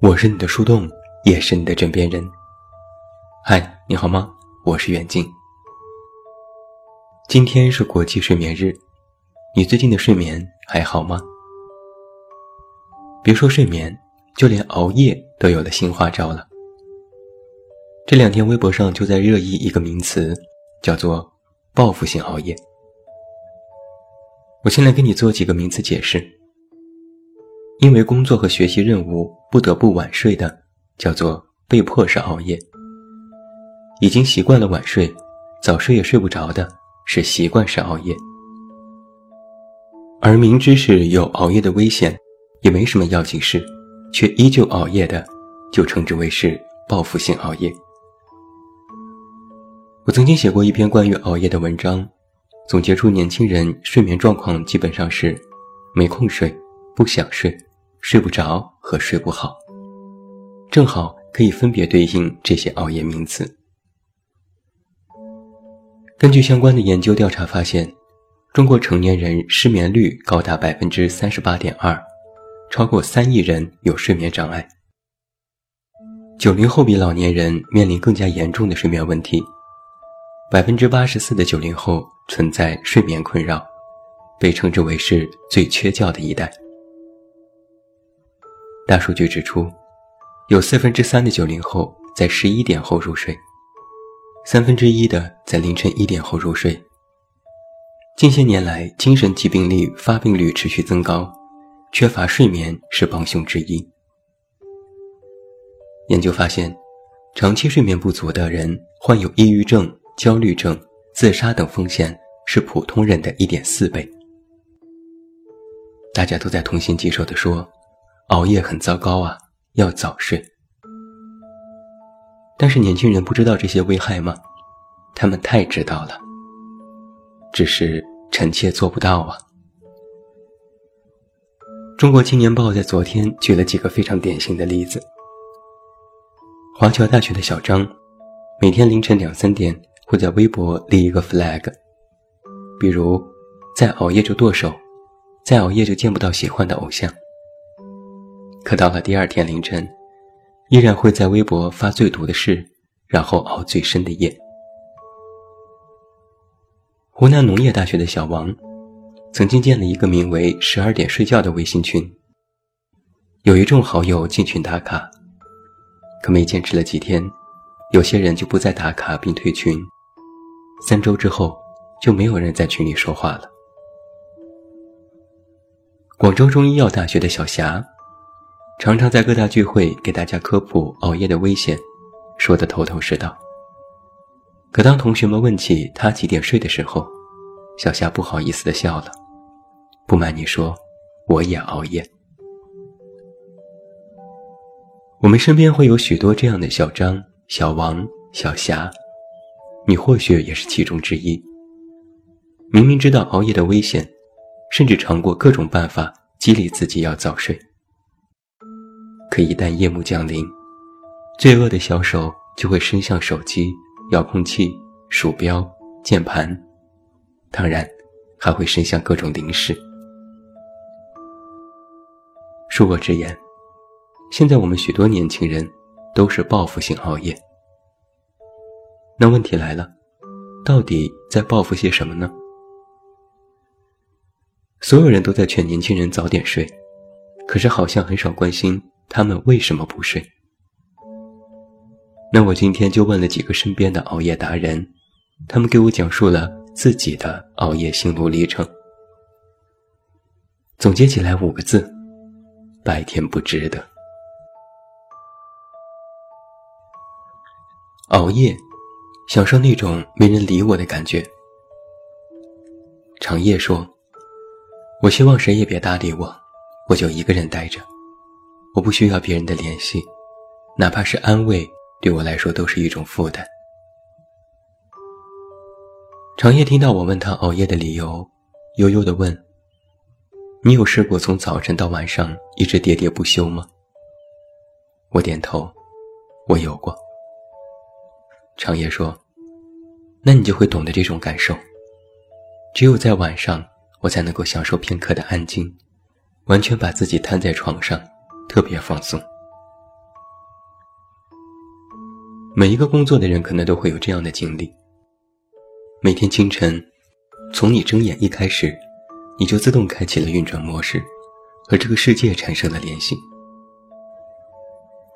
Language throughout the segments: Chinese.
我是你的树洞，也是你的枕边人。嗨，你好吗？我是远近。今天是国际睡眠日，你最近的睡眠还好吗？别说睡眠，就连熬夜都有了新花招了。这两天微博上就在热议一个名词，叫做“报复性熬夜”。我先来给你做几个名词解释。因为工作和学习任务不得不晚睡的，叫做被迫式熬夜；已经习惯了晚睡，早睡也睡不着的，是习惯式熬夜；而明知是有熬夜的危险，也没什么要紧事，却依旧熬夜的，就称之为是报复性熬夜。我曾经写过一篇关于熬夜的文章，总结出年轻人睡眠状况基本上是没空睡，不想睡。睡不着和睡不好，正好可以分别对应这些熬夜名词。根据相关的研究调查发现，中国成年人失眠率高达百分之三十八点二，超过三亿人有睡眠障碍。九零后比老年人面临更加严重的睡眠问题，百分之八十四的九零后存在睡眠困扰，被称之为是最缺觉的一代。大数据指出，有四分之三的九零后在十一点后入睡，三分之一的在凌晨一点后入睡。近些年来，精神疾病率发病率持续增高，缺乏睡眠是帮凶之一。研究发现，长期睡眠不足的人患有抑郁症、焦虑症、自杀等风险是普通人的一点四倍。大家都在痛心疾首地说。熬夜很糟糕啊，要早睡。但是年轻人不知道这些危害吗？他们太知道了，只是臣妾做不到啊。中国青年报在昨天举了几个非常典型的例子。华侨大学的小张，每天凌晨两三点会在微博立一个 flag，比如再熬夜就剁手，再熬夜就见不到喜欢的偶像。可到了第二天凌晨，依然会在微博发最毒的事，然后熬最深的夜。湖南农业大学的小王，曾经建了一个名为“十二点睡觉”的微信群，有一众好友进群打卡，可没坚持了几天，有些人就不再打卡并退群，三周之后就没有人在群里说话了。广州中医药大学的小霞。常常在各大聚会给大家科普熬夜的危险，说得头头是道。可当同学们问起他几点睡的时候，小夏不好意思地笑了。不瞒你说，我也熬夜。我们身边会有许多这样的小张、小王、小霞，你或许也是其中之一。明明知道熬夜的危险，甚至尝过各种办法激励自己要早睡。可一旦夜幕降临，罪恶的小手就会伸向手机、遥控器、鼠标、键盘，当然还会伸向各种零食。恕我直言，现在我们许多年轻人都是报复性熬夜。那问题来了，到底在报复些什么呢？所有人都在劝年轻人早点睡，可是好像很少关心。他们为什么不睡？那我今天就问了几个身边的熬夜达人，他们给我讲述了自己的熬夜心路历程。总结起来五个字：白天不值得。熬夜，享受那种没人理我的感觉。长夜说：“我希望谁也别搭理我，我就一个人待着。”我不需要别人的联系，哪怕是安慰，对我来说都是一种负担。长夜听到我问他熬夜的理由，悠悠地问：“你有试过从早晨到晚上一直喋喋不休吗？”我点头：“我有过。”长夜说：“那你就会懂得这种感受。只有在晚上，我才能够享受片刻的安静，完全把自己瘫在床上。”特别放松。每一个工作的人可能都会有这样的经历：每天清晨，从你睁眼一开始，你就自动开启了运转模式，和这个世界产生了联系。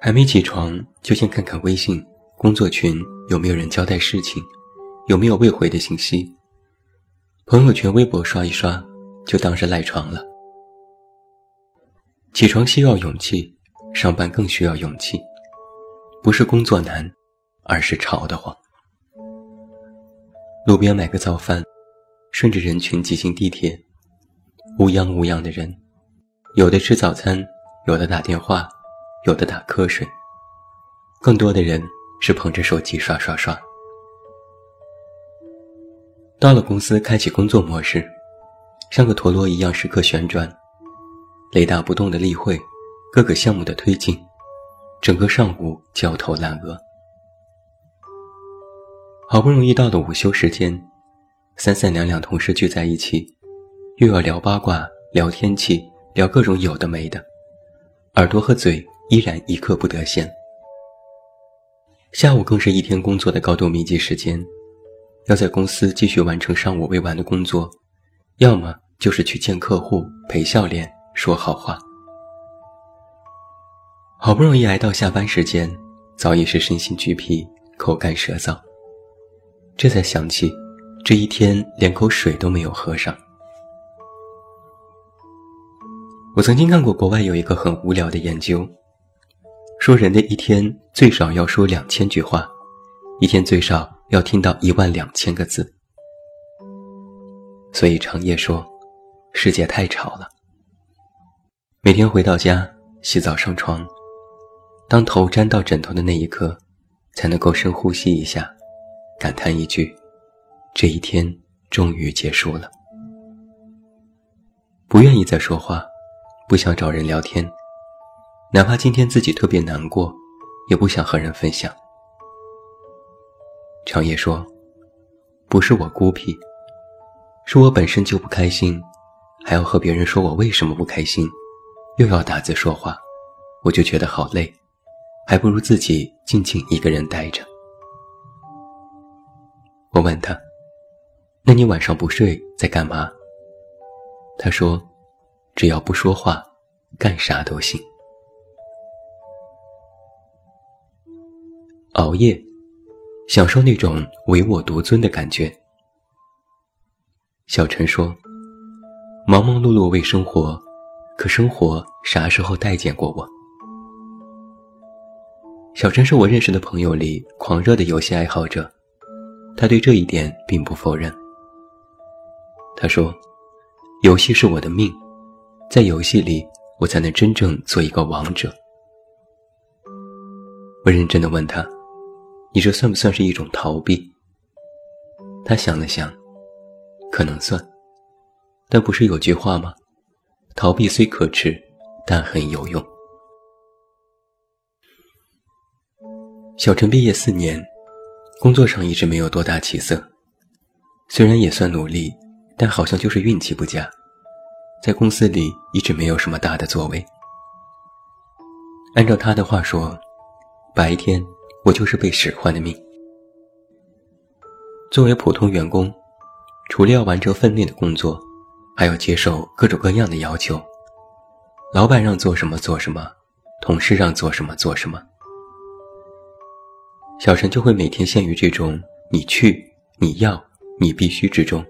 还没起床，就先看看微信、工作群有没有人交代事情，有没有未回的信息。朋友圈、微博刷一刷，就当是赖床了。起床需要勇气，上班更需要勇气。不是工作难，而是吵得慌。路边买个早饭，顺着人群挤进地铁，乌泱乌泱的人，有的吃早餐，有的打电话。有的打瞌睡，更多的人是捧着手机刷刷刷。到了公司，开启工作模式，像个陀螺一样时刻旋转，雷打不动的例会，各个项目的推进，整个上午焦头烂额。好不容易到了午休时间，三三两两同事聚在一起，又要聊八卦、聊天气、聊各种有的没的，耳朵和嘴。依然一刻不得闲。下午更是一天工作的高度密集时间，要在公司继续完成上午未完的工作，要么就是去见客户、陪笑脸、说好话。好不容易挨到下班时间，早已是身心俱疲、口干舌燥，这才想起这一天连口水都没有喝上。我曾经看过国外有一个很无聊的研究。说人的一天最少要说两千句话，一天最少要听到一万两千个字。所以长夜说，世界太吵了。每天回到家洗澡上床，当头沾到枕头的那一刻，才能够深呼吸一下，感叹一句：这一天终于结束了。不愿意再说话，不想找人聊天。哪怕今天自己特别难过，也不想和人分享。长夜说：“不是我孤僻，是我本身就不开心，还要和别人说我为什么不开心，又要打字说话，我就觉得好累，还不如自己静静一个人待着。”我问他：“那你晚上不睡在干嘛？”他说：“只要不说话，干啥都行。”熬夜，享受那种唯我独尊的感觉。小陈说：“忙忙碌碌为生活，可生活啥时候待见过我？”小陈是我认识的朋友里狂热的游戏爱好者，他对这一点并不否认。他说：“游戏是我的命，在游戏里我才能真正做一个王者。”我认真的问他。你这算不算是一种逃避？他想了想，可能算，但不是有句话吗？逃避虽可耻，但很有用。小陈毕业四年，工作上一直没有多大起色，虽然也算努力，但好像就是运气不佳，在公司里一直没有什么大的作为。按照他的话说，白天。我就是被使唤的命。作为普通员工，除了要完成分内的工作，还要接受各种各样的要求。老板让做什么做什么，同事让做什么做什么。小陈就会每天陷于这种“你去，你要，你必须”之中，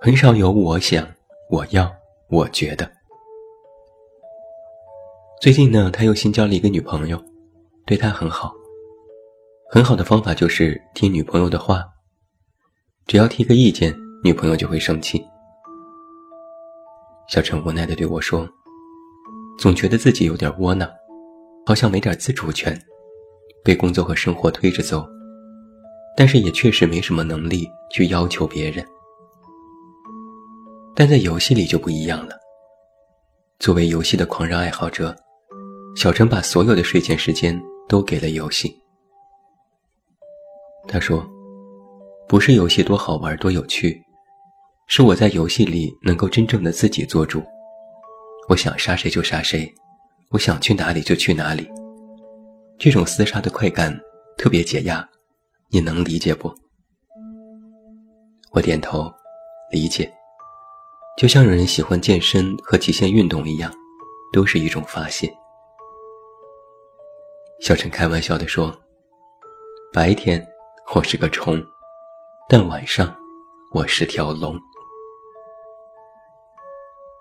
很少有我想、我要、我觉得。最近呢，他又新交了一个女朋友，对他很好。很好的方法就是听女朋友的话，只要提个意见，女朋友就会生气。小陈无奈地对我说：“总觉得自己有点窝囊，好像没点自主权，被工作和生活推着走，但是也确实没什么能力去要求别人。但在游戏里就不一样了。作为游戏的狂热爱好者，小陈把所有的睡前时间都给了游戏。”他说：“不是游戏多好玩多有趣，是我在游戏里能够真正的自己做主。我想杀谁就杀谁，我想去哪里就去哪里。这种厮杀的快感，特别解压，你能理解不？我点头，理解。就像有人喜欢健身和极限运动一样，都是一种发泄。小陈开玩笑地说：“白天我是个虫，但晚上我是条龙。”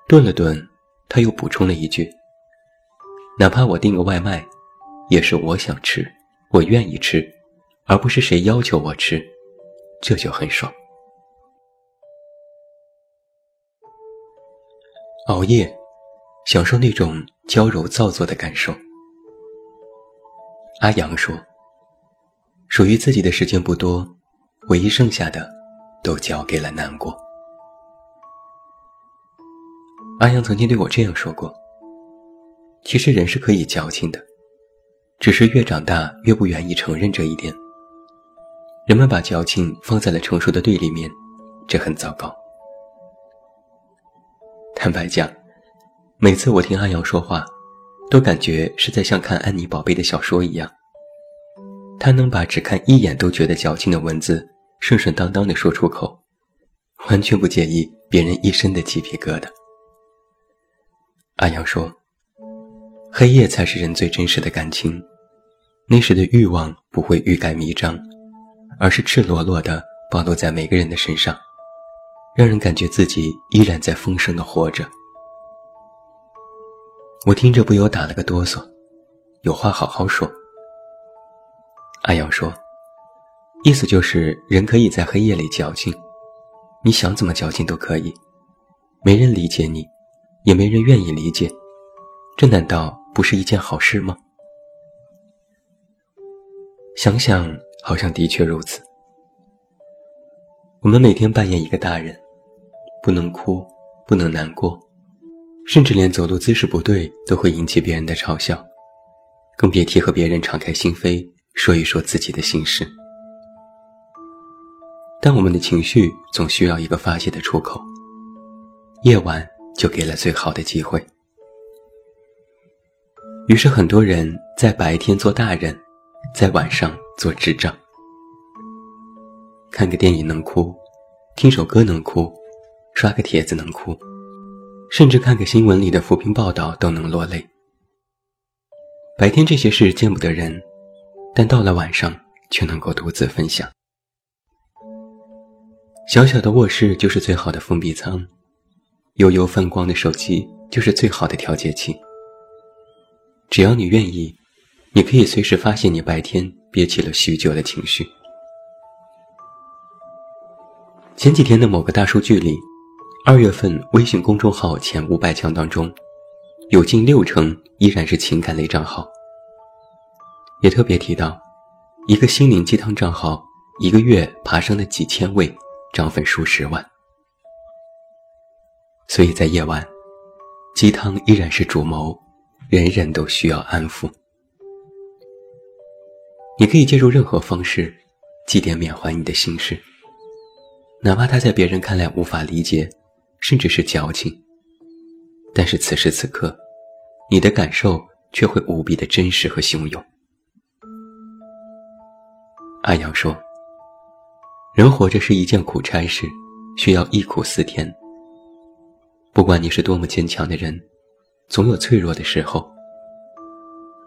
顿了顿，他又补充了一句：“哪怕我订个外卖，也是我想吃，我愿意吃，而不是谁要求我吃，这就很爽。”熬夜，享受那种娇柔造作的感受。阿阳说：“属于自己的时间不多，唯一剩下的，都交给了难过。”阿阳曾经对我这样说过：“其实人是可以矫情的，只是越长大越不愿意承认这一点。人们把矫情放在了成熟的对立面，这很糟糕。”坦白讲，每次我听阿阳说话，都感觉是在像看安妮宝贝的小说一样。他能把只看一眼都觉得矫情的文字顺顺当当的说出口，完全不介意别人一身的鸡皮疙瘩。阿阳说：“黑夜才是人最真实的感情，那时的欲望不会欲盖弥彰，而是赤裸裸的暴露在每个人的身上。”让人感觉自己依然在丰盛的活着。我听着不由打了个哆嗦，有话好好说。阿阳说：“意思就是人可以在黑夜里矫情，你想怎么矫情都可以，没人理解你，也没人愿意理解，这难道不是一件好事吗？”想想，好像的确如此。我们每天扮演一个大人。不能哭，不能难过，甚至连走路姿势不对都会引起别人的嘲笑，更别提和别人敞开心扉说一说自己的心事。但我们的情绪总需要一个发泄的出口，夜晚就给了最好的机会。于是很多人在白天做大人，在晚上做智障。看个电影能哭，听首歌能哭。刷个帖子能哭，甚至看个新闻里的扶贫报道都能落泪。白天这些事见不得人，但到了晚上却能够独自分享。小小的卧室就是最好的封闭舱，悠悠泛光的手机就是最好的调节器。只要你愿意，你可以随时发现你白天憋起了许久的情绪。前几天的某个大数据里。二月份微信公众号前五百强当中，有近六成依然是情感类账号。也特别提到，一个心灵鸡汤账号一个月爬升了几千位，涨粉数十万。所以在夜晚，鸡汤依然是主谋，人人都需要安抚。你可以借助任何方式，祭奠缅怀你的心事，哪怕他在别人看来无法理解。甚至是矫情，但是此时此刻，你的感受却会无比的真实和汹涌。阿阳说：“人活着是一件苦差事，需要忆苦思甜。不管你是多么坚强的人，总有脆弱的时候。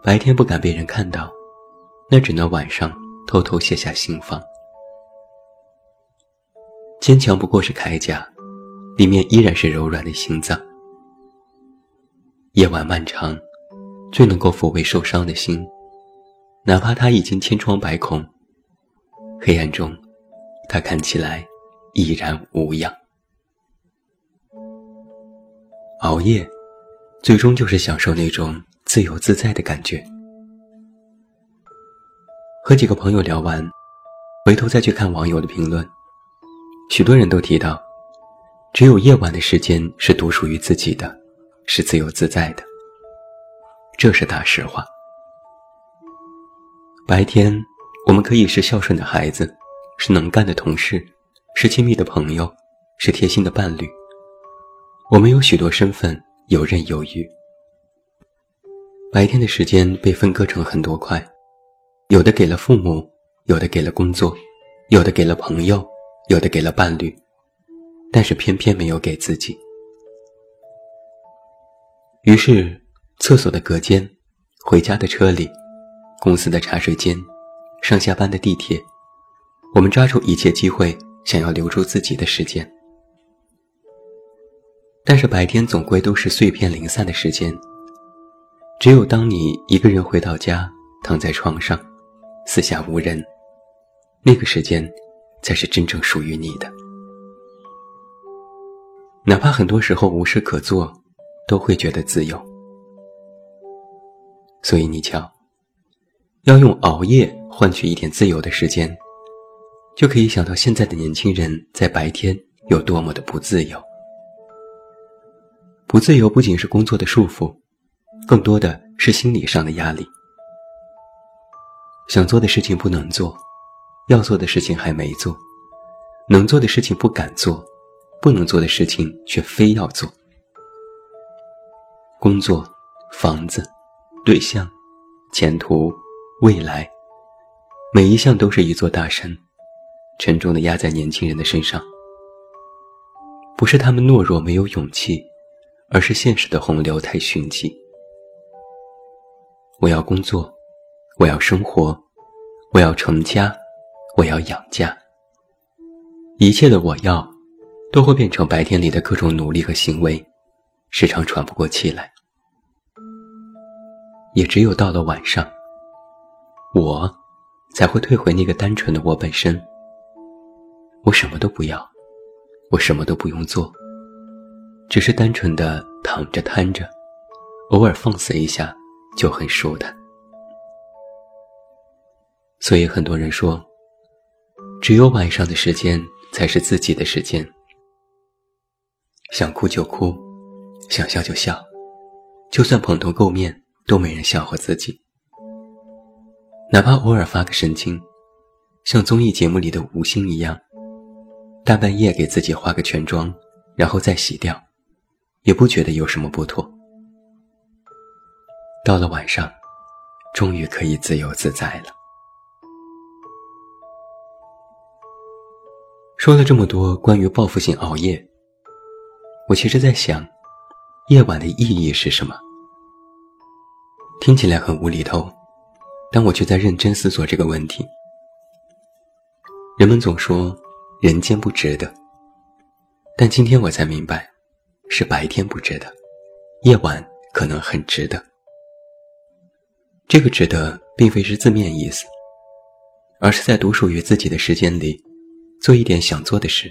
白天不敢被人看到，那只能晚上偷偷卸下心防。坚强不过是铠甲。”里面依然是柔软的心脏。夜晚漫长，最能够抚慰受伤的心，哪怕他已经千疮百孔，黑暗中，他看起来依然无恙。熬夜，最终就是享受那种自由自在的感觉。和几个朋友聊完，回头再去看网友的评论，许多人都提到。只有夜晚的时间是独属于自己的，是自由自在的。这是大实话。白天，我们可以是孝顺的孩子，是能干的同事，是亲密的朋友，是贴心的伴侣。我们有许多身份，游刃有余。白天的时间被分割成很多块，有的给了父母，有的给了工作，有的给了朋友，有的给了伴侣，但是偏偏没有给自己。于是，厕所的隔间，回家的车里，公司的茶水间，上下班的地铁，我们抓住一切机会，想要留住自己的时间。但是白天总归都是碎片零散的时间。只有当你一个人回到家，躺在床上，四下无人，那个时间，才是真正属于你的。哪怕很多时候无事可做，都会觉得自由。所以你瞧，要用熬夜换取一点自由的时间，就可以想到现在的年轻人在白天有多么的不自由。不自由不仅是工作的束缚，更多的是心理上的压力。想做的事情不能做，要做的事情还没做，能做的事情不敢做，不能做的事情却非要做。工作、房子、对象、前途、未来，每一项都是一座大山，沉重的压在年轻人的身上。不是他们懦弱没有勇气。而是现实的洪流太迅疾。我要工作，我要生活，我要成家，我要养家。一切的我要，都会变成白天里的各种努力和行为，时常喘不过气来。也只有到了晚上，我才会退回那个单纯的我本身。我什么都不要，我什么都不用做。只是单纯的躺着瘫着，偶尔放肆一下就很舒坦。所以很多人说，只有晚上的时间才是自己的时间。想哭就哭，想笑就笑，就算蓬头垢面都没人笑话自己。哪怕偶尔发个神经，像综艺节目里的吴昕一样，大半夜给自己化个全妆，然后再洗掉。也不觉得有什么不妥。到了晚上，终于可以自由自在了。说了这么多关于报复性熬夜，我其实在想，夜晚的意义是什么？听起来很无厘头，但我却在认真思索这个问题。人们总说人间不值得，但今天我才明白。是白天不值得，夜晚可能很值得。这个“值得”并非是字面意思，而是在独属于自己的时间里，做一点想做的事，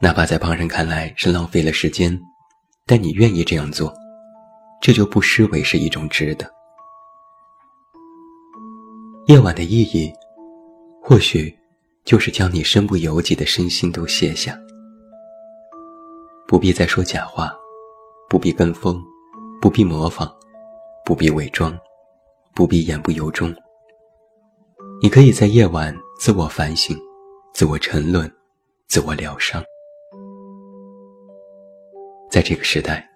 哪怕在旁人看来是浪费了时间，但你愿意这样做，这就不失为是一种值得。夜晚的意义，或许就是将你身不由己的身心都卸下。不必再说假话，不必跟风，不必模仿，不必伪装，不必言不由衷。你可以在夜晚自我反省、自我沉沦、自我疗伤。在这个时代，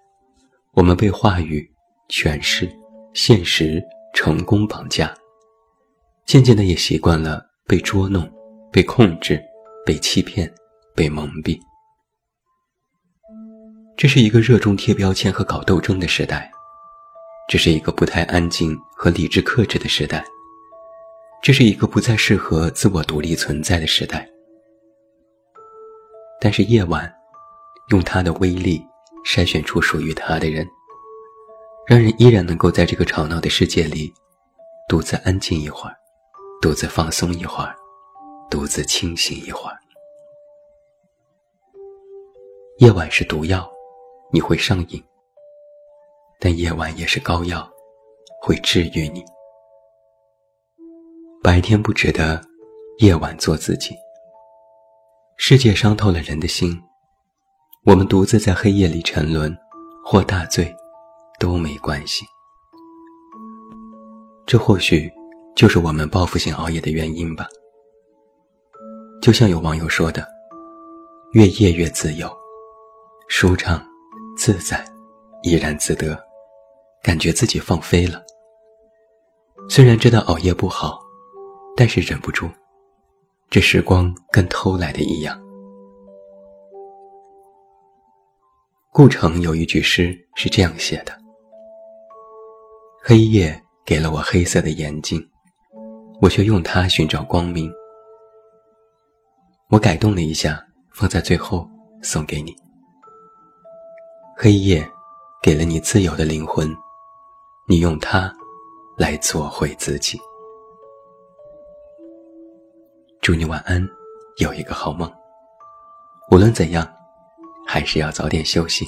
我们被话语、诠释、现实、成功绑架，渐渐的也习惯了被捉弄、被控制、被欺骗、被蒙蔽。这是一个热衷贴标签和搞斗争的时代，这是一个不太安静和理智克制的时代，这是一个不再适合自我独立存在的时代。但是夜晚，用它的威力筛选出属于他的人，让人依然能够在这个吵闹的世界里，独自安静一会儿，独自放松一会儿，独自清醒一会儿。夜晚是毒药。你会上瘾，但夜晚也是膏药，会治愈你。白天不值得，夜晚做自己。世界伤透了人的心，我们独自在黑夜里沉沦，或大醉，都没关系。这或许就是我们报复性熬夜的原因吧。就像有网友说的：“越夜越自由，舒畅。”自在，怡然自得，感觉自己放飞了。虽然知道熬夜不好，但是忍不住。这时光跟偷来的一样。顾城有一句诗是这样写的：“黑夜给了我黑色的眼睛，我却用它寻找光明。”我改动了一下，放在最后送给你。黑夜给了你自由的灵魂，你用它来做回自己。祝你晚安，有一个好梦。无论怎样，还是要早点休息。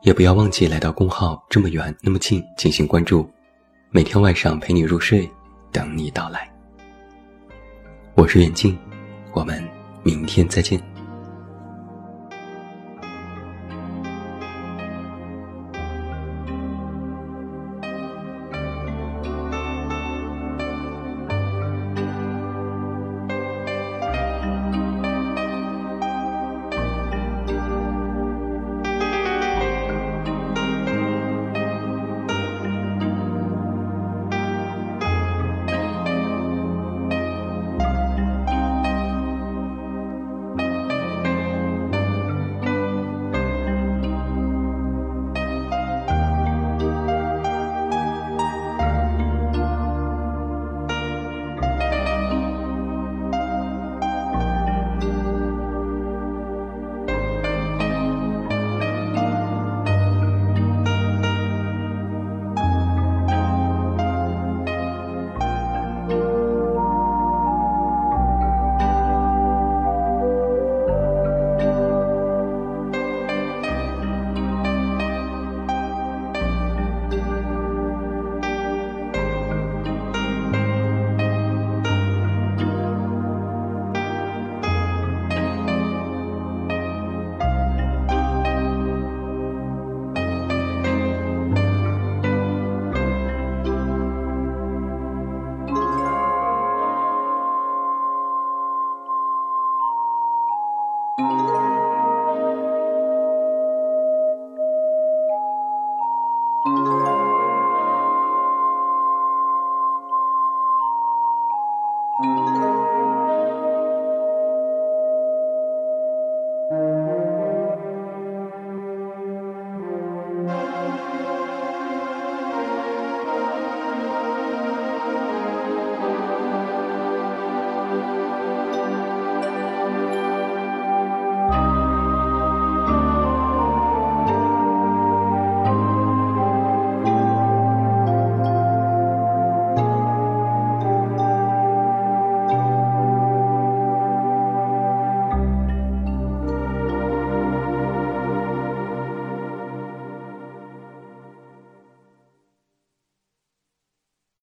也不要忘记来到公号，这么远那么近进行关注，每天晚上陪你入睡，等你到来。我是远近，我们明天再见。